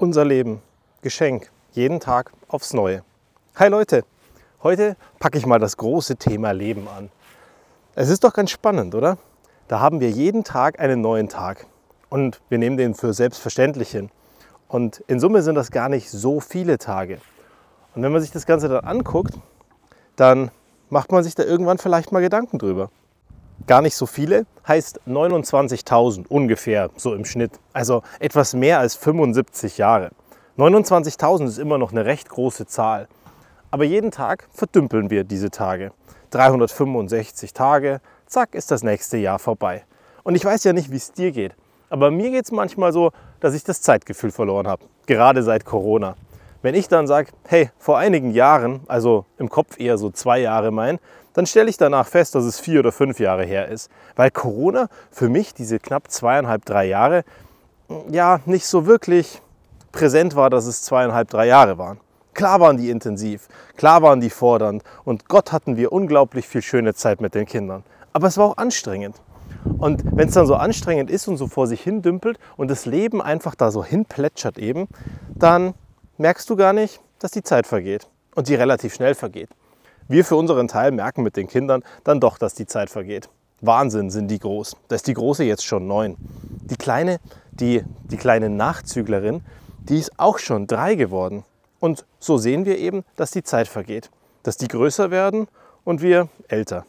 Unser Leben, Geschenk, jeden Tag aufs Neue. Hi Leute, heute packe ich mal das große Thema Leben an. Es ist doch ganz spannend, oder? Da haben wir jeden Tag einen neuen Tag und wir nehmen den für selbstverständlich hin. Und in Summe sind das gar nicht so viele Tage. Und wenn man sich das Ganze dann anguckt, dann macht man sich da irgendwann vielleicht mal Gedanken drüber. Gar nicht so viele heißt 29.000 ungefähr so im Schnitt. Also etwas mehr als 75 Jahre. 29.000 ist immer noch eine recht große Zahl. Aber jeden Tag verdümpeln wir diese Tage. 365 Tage, zack, ist das nächste Jahr vorbei. Und ich weiß ja nicht, wie es dir geht. Aber mir geht es manchmal so, dass ich das Zeitgefühl verloren habe. Gerade seit Corona. Wenn ich dann sage, hey, vor einigen Jahren, also im Kopf eher so zwei Jahre mein, dann stelle ich danach fest, dass es vier oder fünf Jahre her ist. Weil Corona für mich diese knapp zweieinhalb, drei Jahre ja nicht so wirklich präsent war, dass es zweieinhalb, drei Jahre waren. Klar waren die intensiv, klar waren die fordernd und Gott hatten wir unglaublich viel schöne Zeit mit den Kindern. Aber es war auch anstrengend. Und wenn es dann so anstrengend ist und so vor sich hin dümpelt und das Leben einfach da so hinplätschert eben, dann merkst du gar nicht, dass die Zeit vergeht und die relativ schnell vergeht. Wir für unseren Teil merken mit den Kindern dann doch, dass die Zeit vergeht. Wahnsinn sind die groß. Da ist die große jetzt schon neun. Die kleine, die, die kleine Nachzüglerin, die ist auch schon drei geworden. Und so sehen wir eben, dass die Zeit vergeht. Dass die größer werden und wir älter.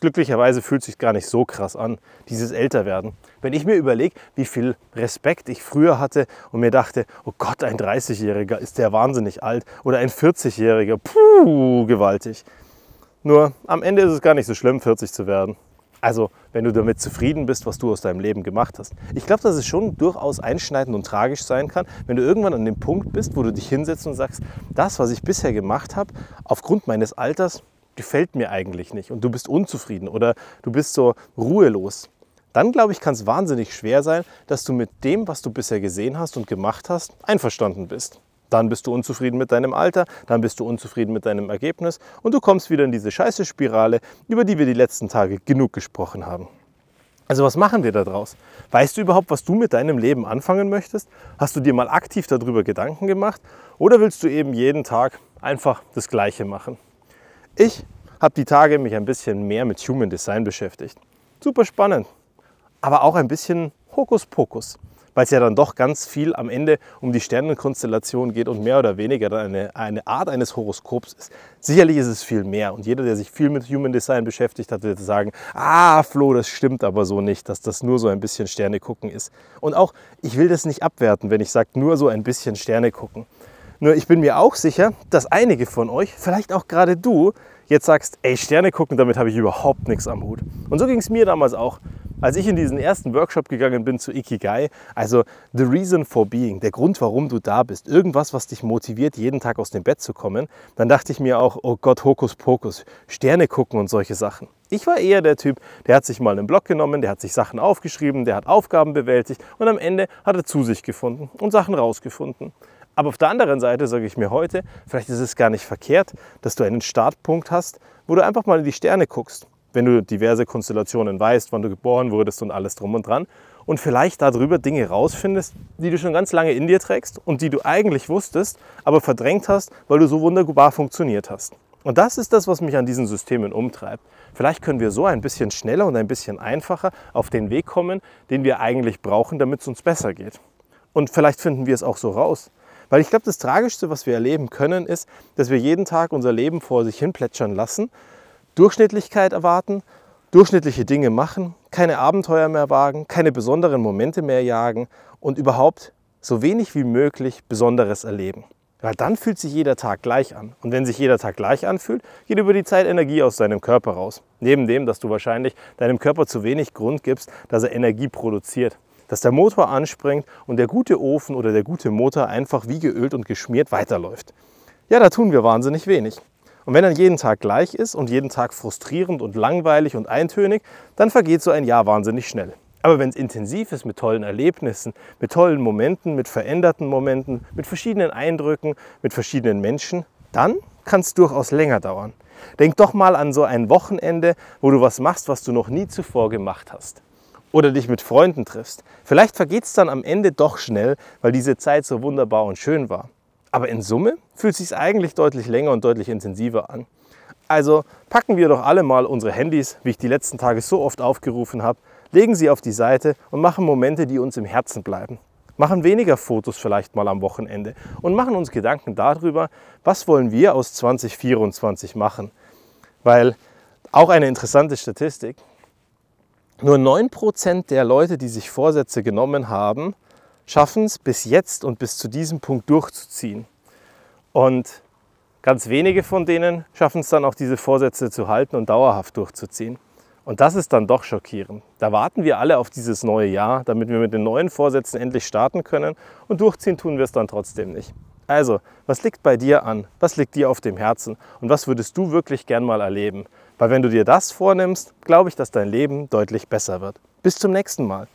Glücklicherweise fühlt sich gar nicht so krass an, dieses Älterwerden. Wenn ich mir überlege, wie viel Respekt ich früher hatte und mir dachte, oh Gott, ein 30-Jähriger ist der wahnsinnig alt oder ein 40-Jähriger, puh, gewaltig. Nur am Ende ist es gar nicht so schlimm, 40 zu werden. Also, wenn du damit zufrieden bist, was du aus deinem Leben gemacht hast. Ich glaube, dass es schon durchaus einschneidend und tragisch sein kann, wenn du irgendwann an dem Punkt bist, wo du dich hinsetzt und sagst, das, was ich bisher gemacht habe, aufgrund meines Alters, gefällt mir eigentlich nicht und du bist unzufrieden oder du bist so ruhelos, dann glaube ich, kann es wahnsinnig schwer sein, dass du mit dem, was du bisher gesehen hast und gemacht hast, einverstanden bist. Dann bist du unzufrieden mit deinem Alter, dann bist du unzufrieden mit deinem Ergebnis und du kommst wieder in diese scheiße Spirale, über die wir die letzten Tage genug gesprochen haben. Also was machen wir da draus? Weißt du überhaupt, was du mit deinem Leben anfangen möchtest? Hast du dir mal aktiv darüber Gedanken gemacht? Oder willst du eben jeden Tag einfach das Gleiche machen? Ich habe die Tage mich ein bisschen mehr mit Human Design beschäftigt. Super spannend, aber auch ein bisschen Hokuspokus, weil es ja dann doch ganz viel am Ende um die Sternenkonstellation geht und mehr oder weniger dann eine, eine Art eines Horoskops ist. Sicherlich ist es viel mehr und jeder, der sich viel mit Human Design beschäftigt hat, wird sagen, ah Flo, das stimmt aber so nicht, dass das nur so ein bisschen Sterne gucken ist. Und auch, ich will das nicht abwerten, wenn ich sage, nur so ein bisschen Sterne gucken. Nur ich bin mir auch sicher, dass einige von euch, vielleicht auch gerade du, jetzt sagst, ey, Sterne gucken, damit habe ich überhaupt nichts am Hut. Und so ging es mir damals auch. Als ich in diesen ersten Workshop gegangen bin zu Ikigai, also The Reason for Being, der Grund, warum du da bist, irgendwas, was dich motiviert, jeden Tag aus dem Bett zu kommen, dann dachte ich mir auch, oh Gott, Hokuspokus, Sterne gucken und solche Sachen. Ich war eher der Typ, der hat sich mal einen Blog genommen, der hat sich Sachen aufgeschrieben, der hat Aufgaben bewältigt und am Ende hat er zu sich gefunden und Sachen rausgefunden. Aber auf der anderen Seite sage ich mir heute, vielleicht ist es gar nicht verkehrt, dass du einen Startpunkt hast, wo du einfach mal in die Sterne guckst. Wenn du diverse Konstellationen weißt, wann du geboren wurdest und alles drum und dran. Und vielleicht darüber Dinge rausfindest, die du schon ganz lange in dir trägst und die du eigentlich wusstest, aber verdrängt hast, weil du so wunderbar funktioniert hast. Und das ist das, was mich an diesen Systemen umtreibt. Vielleicht können wir so ein bisschen schneller und ein bisschen einfacher auf den Weg kommen, den wir eigentlich brauchen, damit es uns besser geht. Und vielleicht finden wir es auch so raus. Weil ich glaube, das Tragischste, was wir erleben können, ist, dass wir jeden Tag unser Leben vor sich hin plätschern lassen, Durchschnittlichkeit erwarten, durchschnittliche Dinge machen, keine Abenteuer mehr wagen, keine besonderen Momente mehr jagen und überhaupt so wenig wie möglich Besonderes erleben. Weil dann fühlt sich jeder Tag gleich an. Und wenn sich jeder Tag gleich anfühlt, geht über die Zeit Energie aus deinem Körper raus. Neben dem, dass du wahrscheinlich deinem Körper zu wenig Grund gibst, dass er Energie produziert dass der Motor anspringt und der gute Ofen oder der gute Motor einfach wie geölt und geschmiert weiterläuft. Ja, da tun wir wahnsinnig wenig. Und wenn dann jeden Tag gleich ist und jeden Tag frustrierend und langweilig und eintönig, dann vergeht so ein Jahr wahnsinnig schnell. Aber wenn es intensiv ist mit tollen Erlebnissen, mit tollen Momenten, mit veränderten Momenten, mit verschiedenen Eindrücken, mit verschiedenen Menschen, dann kann es durchaus länger dauern. Denk doch mal an so ein Wochenende, wo du was machst, was du noch nie zuvor gemacht hast. Oder dich mit Freunden triffst. Vielleicht vergeht es dann am Ende doch schnell, weil diese Zeit so wunderbar und schön war. Aber in Summe fühlt es sich eigentlich deutlich länger und deutlich intensiver an. Also packen wir doch alle mal unsere Handys, wie ich die letzten Tage so oft aufgerufen habe, legen sie auf die Seite und machen Momente, die uns im Herzen bleiben. Machen weniger Fotos vielleicht mal am Wochenende und machen uns Gedanken darüber, was wollen wir aus 2024 machen. Weil auch eine interessante Statistik, nur 9% der Leute, die sich Vorsätze genommen haben, schaffen es bis jetzt und bis zu diesem Punkt durchzuziehen. Und ganz wenige von denen schaffen es dann auch, diese Vorsätze zu halten und dauerhaft durchzuziehen. Und das ist dann doch schockierend. Da warten wir alle auf dieses neue Jahr, damit wir mit den neuen Vorsätzen endlich starten können und durchziehen tun wir es dann trotzdem nicht. Also, was liegt bei dir an? Was liegt dir auf dem Herzen? Und was würdest du wirklich gern mal erleben? Weil wenn du dir das vornimmst, glaube ich, dass dein Leben deutlich besser wird. Bis zum nächsten Mal.